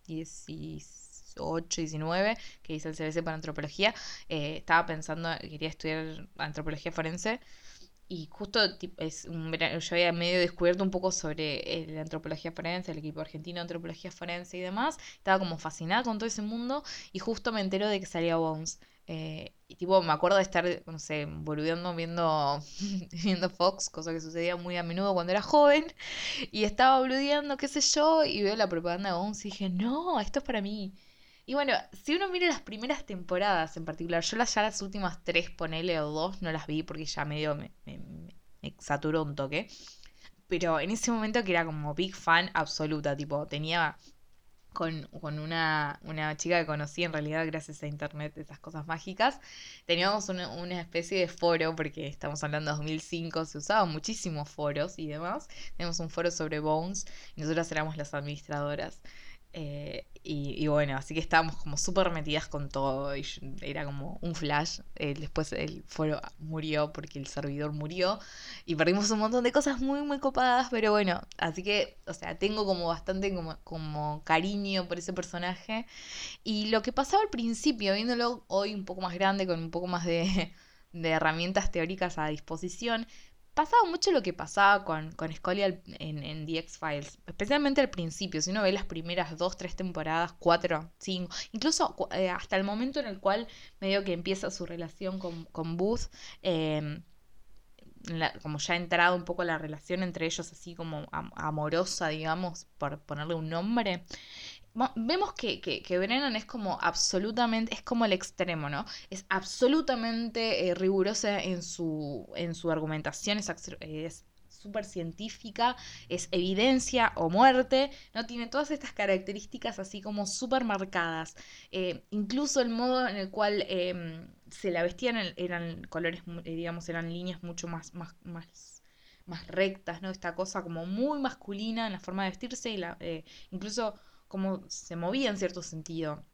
18, 19, que hice el CBC para antropología, eh, estaba pensando, quería estudiar antropología forense. Y justo es yo había medio descubierto un poco sobre eh, la antropología forense, el equipo argentino de antropología forense y demás. Estaba como fascinada con todo ese mundo y justo me entero de que salía Bones. Eh, y tipo, me acuerdo de estar, no sé, boludeando viendo, *laughs* viendo Fox, cosa que sucedía muy a menudo cuando era joven. Y estaba boludeando, qué sé yo, y veo la propaganda de Bones y dije, no, esto es para mí. Y bueno, si uno mira las primeras temporadas en particular, yo las ya las últimas tres, ponele o dos, no las vi porque ya medio me, me, me saturó un toque. Pero en ese momento que era como big fan absoluta, tipo, tenía con, una, chica que conocí en realidad gracias a internet, esas cosas mágicas. Teníamos una, una, especie de foro, porque estamos hablando de 2005, se usaban muchísimos foros y demás. Teníamos un foro sobre Bones y nosotras éramos las administradoras. Eh, y, bueno, así que estábamos como súper metidas con todo. Y era como un flash. Eh, después el foro murió porque el servidor murió. Y perdimos un montón de cosas muy, muy copadas. Pero bueno, así que, o sea, tengo como bastante como, como cariño por ese personaje. Y lo que pasaba al principio, viéndolo hoy un poco más grande, con un poco más de, *laughs* de herramientas teóricas a disposición, pasaba mucho lo que pasaba con, con Scully en, en The X-Files, especialmente al principio, si uno ve las primeras dos, tres temporadas, cuatro, cinco, incluso eh, hasta el momento en el cual medio que empieza su relación con, con Booth, em, como ya ha entrado un poco la relación entre ellos así como amorosa, digamos, por ponerle un nombre, vemos que, que, Brennan es como absolutamente, es como el extremo, ¿no? Es absolutamente eh, rigurosa en su, en su argumentación, es, súper científica, es evidencia o muerte, ¿no? Tiene todas estas características así como súper marcadas. Eh, incluso el modo en el cual em, se la vestían eran colores, eh, digamos, eran líneas mucho más, más, más más rectas, ¿no? Esta cosa como muy masculina en la forma de vestirse y la, incluso cómo se movía en cierto sentido.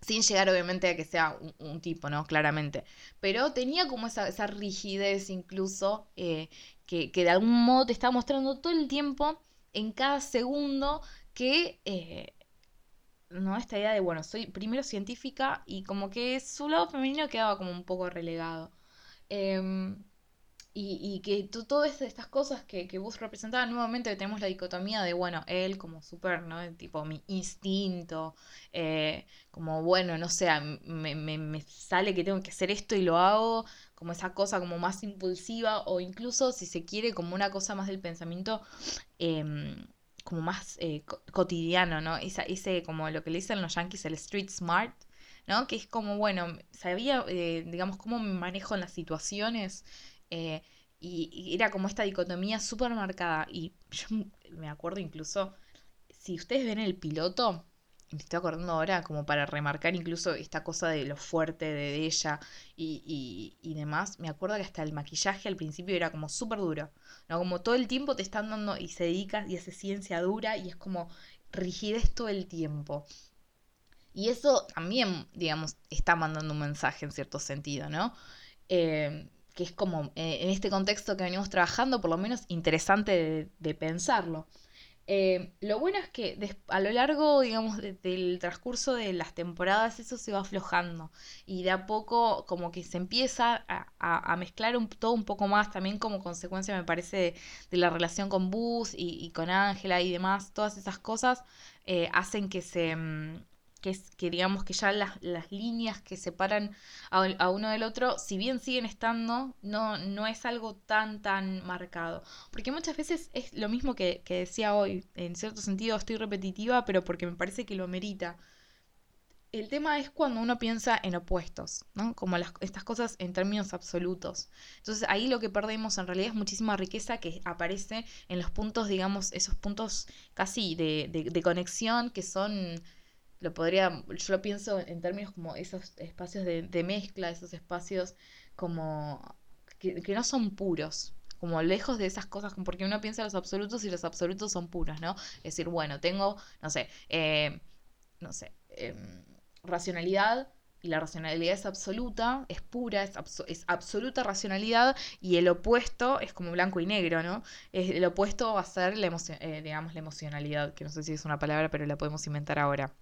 Sin llegar obviamente a que sea un, tipo, ¿no? Claramente. Pero tenía como esa, esa rigidez incluso eh, que, de algún modo te estaba mostrando todo el tiempo, en cada segundo, que... Eh, ¿no? Esta idea de, bueno, soy primero científica y como que su lado femenino quedaba como un poco relegado. Eh, y, y que todas estas cosas que, que vos representabas, nuevamente tenemos la dicotomía de, bueno, él como súper, ¿no? Tipo mi instinto, eh, como, bueno, no sé, me, me, me, sale que tengo que hacer esto y lo hago, como esa cosa como más impulsiva, o incluso, si se quiere, como una cosa más del pensamiento, em, como más eh, cotidiano, ¿no? Esa, ese, como lo que le dicen los yankees, el street smart, ¿no? Que es como, bueno, sabía, eh, digamos, cómo me manejo en las situaciones. Eh, y, era como esta dicotomía súper marcada. Y yo me acuerdo incluso, si ustedes ven el piloto, me estoy acordando ahora como para remarcar incluso esta cosa de lo fuerte de ella y, y, demás, me acuerdo que hasta el maquillaje al principio era como súper duro, ¿no? Como todo el tiempo te están dando y se dedica y hace ciencia dura y es como rigidez todo el tiempo. Y eso también, digamos, está mandando un mensaje en cierto sentido, ¿no? Eh, que es como, eh, en este contexto que venimos trabajando, por lo menos interesante de, pensarlo. Eh, lo bueno es que a lo largo, digamos, del transcurso de las temporadas eso se va aflojando y de a poco como que se empieza a, mezclar un, todo un poco más también como consecuencia me parece de, la relación con Buzz y, con Ángela y demás, todas esas cosas eh, hacen que se, que, que digamos que ya las, las líneas que separan a, uno del otro, si bien siguen estando, no, no es algo tan, tan marcado. Porque muchas veces es lo mismo que, que decía hoy, en cierto sentido estoy repetitiva, pero porque me parece que lo merita. El tema es cuando uno piensa en opuestos, ¿no? Como las, estas cosas en términos absolutos. Entonces ahí lo que perdemos en realidad es muchísima riqueza que aparece en los puntos, digamos, esos puntos casi de, de conexión que son lo podría, yo lo pienso en términos como esos espacios de, mezcla, esos espacios como que, no son puros, como lejos de esas cosas, porque uno piensa en los absolutos y los absolutos son puros, ¿no? Es decir, bueno, tengo, no sé, eh, no sé, em, racionalidad y la racionalidad es absoluta, es pura, es, es, absoluta racionalidad y el opuesto es como blanco y negro, ¿no? Es, el opuesto va a ser la eh, digamos, la emocionalidad, que no sé si es una palabra, pero la podemos inventar ahora.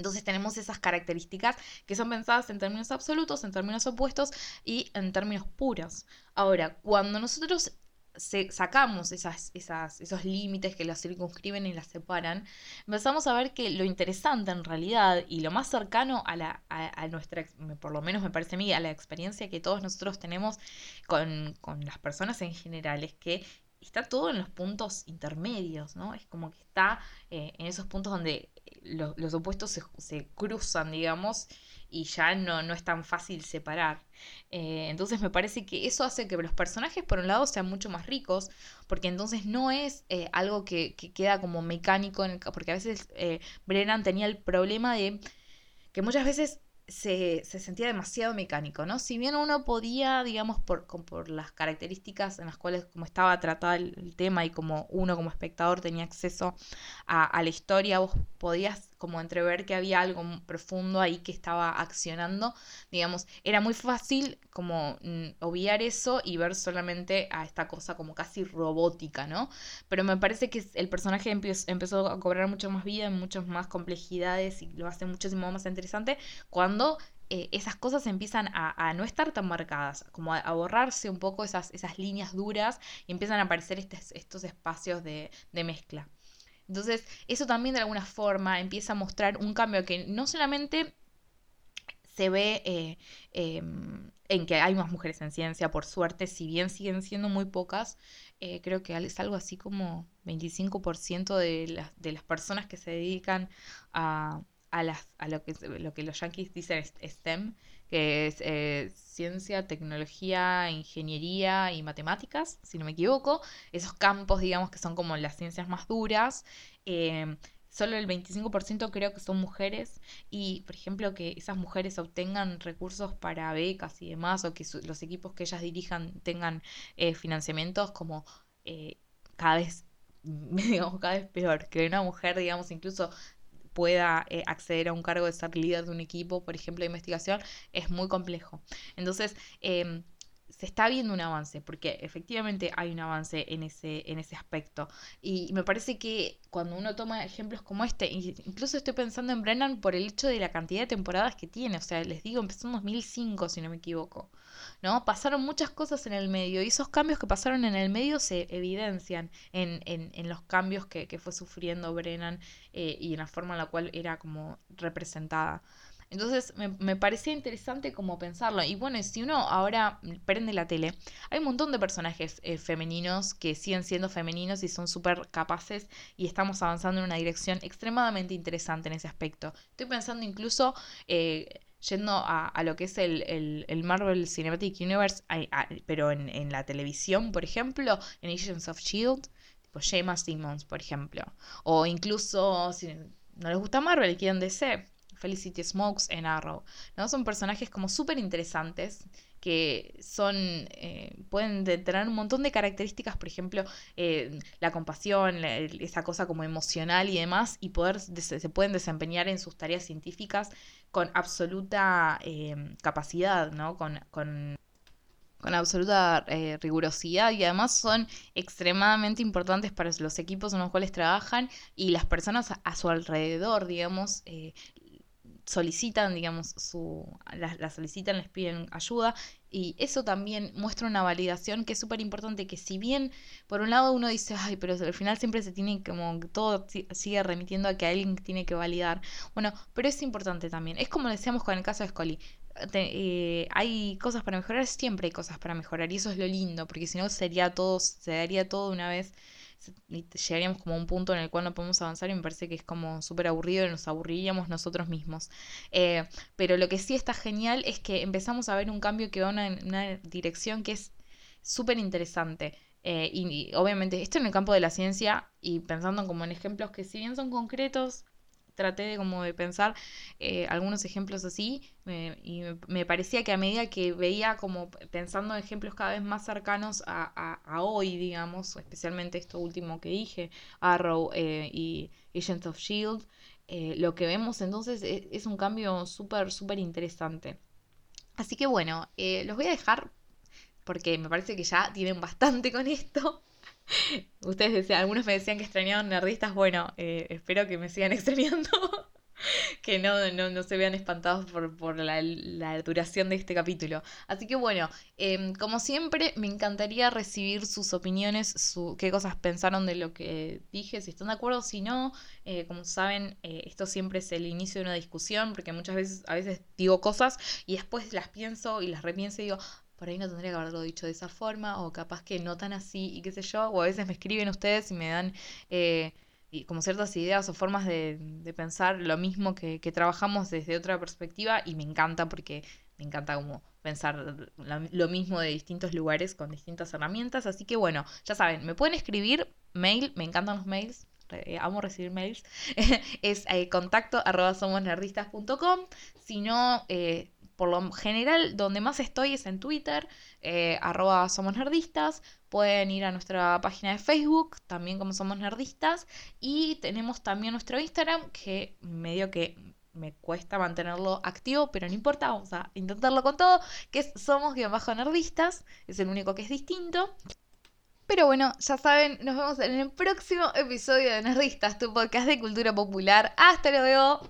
Entonces tenemos esas características que son pensadas en términos absolutos, en términos opuestos y en términos puros. Ahora, cuando nosotros sacamos esas, esas, esos límites que las circunscriben y las separan, empezamos a ver que lo interesante en realidad y lo más cercano a, la, a, nuestra, por lo menos me parece a mí, a la experiencia que todos nosotros tenemos con, con las personas en general, es que está todo en los puntos intermedios, ¿no? Es como que está eh, en esos puntos donde los, opuestos se, cruzan, digamos, y ya no, no es tan fácil separar. Eh, entonces me parece que eso hace que los personajes, por un lado, sean mucho más ricos, porque entonces no es eh, algo que, queda como mecánico, en porque a veces Brennan tenía el problema de que muchas veces se, se, sentía demasiado mecánico, ¿no? Si bien uno podía, digamos, por, por las características en las cuales como estaba tratado el, tema y como uno como espectador tenía acceso a, a, la historia, vos podías como entrever que había algo profundo ahí que estaba accionando, digamos, era muy fácil como mm, obviar eso y ver solamente a esta cosa como casi robótica, ¿no? Pero me parece que el personaje empezó a cobrar mucho más vida, muchas más complejidades y lo hace muchísimo más interesante cuando eh, esas cosas empiezan a, no estar tan marcadas, como a, borrarse un poco esas, esas líneas duras y empiezan a aparecer estos espacios de, de mezcla. Entonces, eso también de alguna forma empieza a mostrar un cambio que no solamente se ve eh, em, en que hay más mujeres en ciencia, por suerte, si bien siguen siendo muy pocas, eh, creo que es algo así como 25% de las, de las personas que se dedican a, a, las, a lo, que, lo que los yankees dicen STEM, que es eh, ciencia, tecnología, ingeniería y matemáticas, si no me equivoco. Esos campos, digamos, que son como las ciencias más duras. Eh, solo el 25% creo que son mujeres y, por ejemplo, que esas mujeres obtengan recursos para becas y demás, o que los equipos que ellas dirijan tengan eh, financiamientos como cada vez *laughs* digamos, cada vez peor, que una mujer, digamos, incluso pueda eh, acceder a un cargo de ser líder de un equipo, por ejemplo, de investigación, es muy complejo. Entonces, em, se está viendo un avance, porque efectivamente hay un avance en ese, en ese aspecto. Y me parece que cuando uno toma ejemplos como este, incluso estoy pensando en Brennan por el hecho de la cantidad de temporadas que tiene, o sea, les digo, empezó en 2005, si no me equivoco. ¿no? Pasaron muchas cosas en el medio y esos cambios que pasaron en el medio se evidencian en, en, en los cambios que, que, fue sufriendo Brennan eh, y en la forma en la cual era como representada. Entonces me, me, parecía interesante como pensarlo. Y bueno, si uno ahora prende la tele, hay un montón de personajes eh, femeninos que siguen siendo femeninos y son súper capaces y estamos avanzando en una dirección extremadamente interesante en ese aspecto. Estoy pensando incluso... Eh, yendo a, lo que es el, Marvel Cinematic Universe, pero en, la televisión, por ejemplo, en Agents of Shield, tipo Shema Simmons, por ejemplo. O incluso, si no les gusta Marvel quieren DC, Felicity Smokes en Arrow. ¿no? Son personajes como súper interesantes que son, eh, pueden tener un montón de características, por ejemplo, eh, la compasión, esa cosa como emocional y demás, y poder, se pueden desempeñar en sus tareas científicas con absoluta eh, capacidad, ¿no? Con, con, con absoluta rigurosidad y además son extremadamente importantes para los equipos en los cuales trabajan y las personas a, su alrededor, digamos, solicitan, digamos, su, la, solicitan, les piden ayuda y eso también muestra una validación que es súper importante, que si bien por un lado uno dice, ay, pero al final siempre se tiene como, todo sigue remitiendo a que alguien tiene que validar, bueno, pero es importante también, es como decíamos con el caso de Scully, eh, hay cosas para mejorar, siempre hay cosas para mejorar y eso es lo lindo, porque si no sería todo, se daría todo una vez llegaríamos como a un punto en el cual no podemos avanzar y me parece que es como súper aburrido y nos aburriríamos nosotros mismos. Eh, pero lo que sí está genial es que empezamos a ver un cambio que va en una, dirección que es súper interesante. Eh, y, obviamente esto en el campo de la ciencia y pensando como en ejemplos que si bien son concretos, traté de como de pensar eh, algunos ejemplos así y me, parecía que a medida que veía como pensando en ejemplos cada vez más cercanos a, hoy, digamos, especialmente esto último que dije, Arrow eh, y Agents of Shield, eh, lo que vemos entonces es, es un cambio súper, súper interesante. Así que bueno, los voy a dejar porque me parece que ya tienen bastante con esto. *laughs* Ustedes decían, algunos me decían que extrañaban nerdistas. Bueno, eh, espero que me sigan *laughs* extrañando. que no, no, se vean espantados por, la, duración de este capítulo. Así que bueno, em, como siempre, me encantaría recibir sus opiniones, su, qué cosas pensaron de lo que dije, si están de acuerdo, si no. Eh, como saben, eh, esto siempre es el inicio de una discusión, porque muchas veces, a veces digo cosas y después las pienso y las repienso y digo, por ahí no tendría que haberlo dicho de esa forma, o capaz que no tan así, y qué sé yo, o a veces me escriben ustedes y me dan eh, como ciertas ideas o formas de, pensar lo mismo que, trabajamos desde otra perspectiva, y me encanta porque me encanta como pensar lo mismo de distintos lugares con distintas herramientas, así que bueno, ya saben, me pueden escribir mail, me encantan los mails, eh, amo recibir mails, *laughs* es eh, contacto arroba somosnerdistas.com, si no, eh, por lo general, donde más estoy es en Twitter, eh, arroba somos nerdistas. Pueden ir a nuestra página de Facebook, también como somos nerdistas. Y tenemos también nuestro Instagram, que medio que me cuesta mantenerlo activo, pero no importa, vamos a intentarlo con todo, que es somos-nerdistas, es el único que es distinto. Pero bueno, ya saben, nos vemos en el próximo episodio de Nerdistas, tu podcast de cultura popular. Hasta luego.